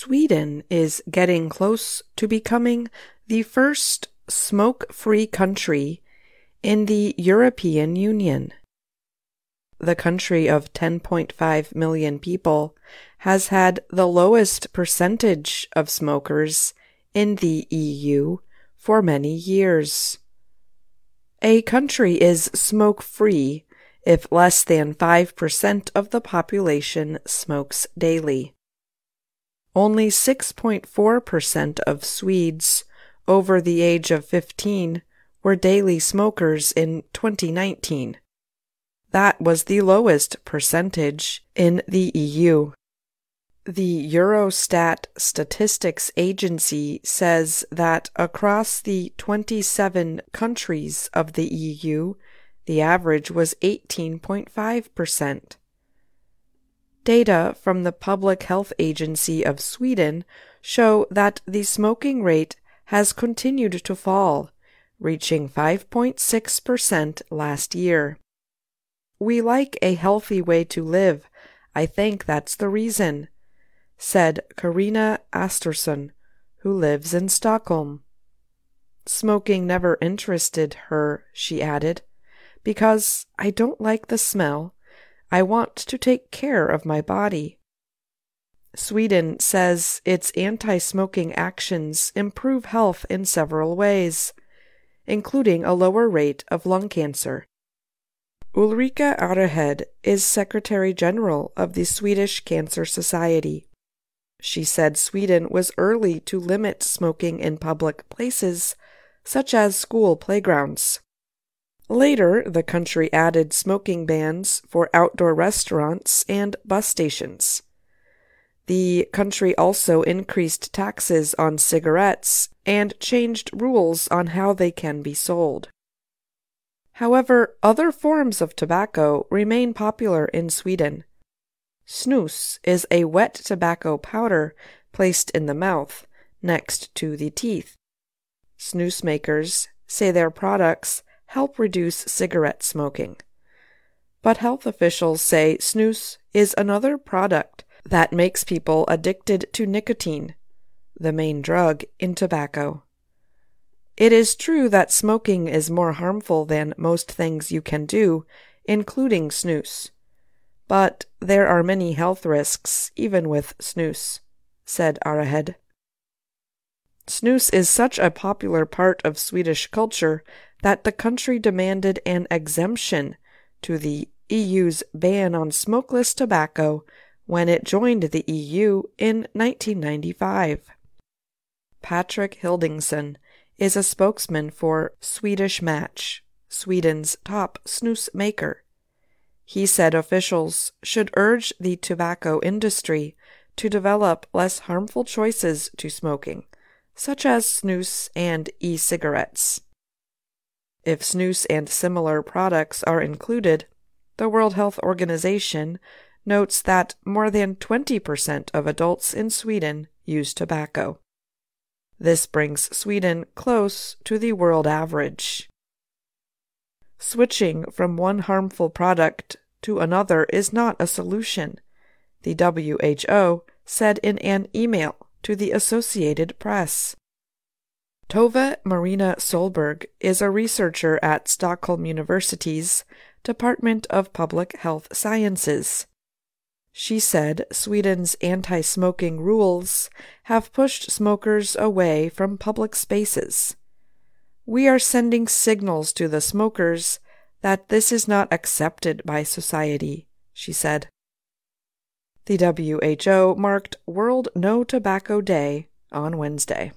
Sweden is getting close to becoming the first smoke free country in the European Union. The country of 10.5 million people has had the lowest percentage of smokers in the EU for many years. A country is smoke free if less than 5% of the population smokes daily. Only 6.4% of Swedes over the age of 15 were daily smokers in 2019. That was the lowest percentage in the EU. The Eurostat Statistics Agency says that across the 27 countries of the EU, the average was 18.5%. Data from the Public Health Agency of Sweden show that the smoking rate has continued to fall, reaching 5.6% last year. We like a healthy way to live. I think that's the reason, said Carina Astorsson, who lives in Stockholm. Smoking never interested her, she added, because I don't like the smell I want to take care of my body. Sweden says its anti smoking actions improve health in several ways, including a lower rate of lung cancer. Ulrika Arehed is Secretary General of the Swedish Cancer Society. She said Sweden was early to limit smoking in public places, such as school playgrounds. Later, the country added smoking bans for outdoor restaurants and bus stations. The country also increased taxes on cigarettes and changed rules on how they can be sold. However, other forms of tobacco remain popular in Sweden. Snus is a wet tobacco powder placed in the mouth next to the teeth. Snus makers say their products help reduce cigarette smoking. But health officials say snus is another product that makes people addicted to nicotine, the main drug in tobacco. It is true that smoking is more harmful than most things you can do, including snus. But there are many health risks even with snus, said Arehed. Snus is such a popular part of Swedish culture that the country demanded an exemption to the EU's ban on smokeless tobacco when it joined the EU in 1995. Patrick Hildingsson is a spokesman for Swedish Match, Sweden's top snus maker. He said officials should urge the tobacco industry to develop less harmful choices to smoking, such as snus and e cigarettes. If snus and similar products are included, the World Health Organization notes that more than 20% of adults in Sweden use tobacco. This brings Sweden close to the world average. Switching from one harmful product to another is not a solution, the WHO said in an email to the Associated Press. Tove Marina Solberg is a researcher at Stockholm University's Department of Public Health Sciences. She said Sweden's anti smoking rules have pushed smokers away from public spaces. We are sending signals to the smokers that this is not accepted by society, she said. The WHO marked World No Tobacco Day on Wednesday.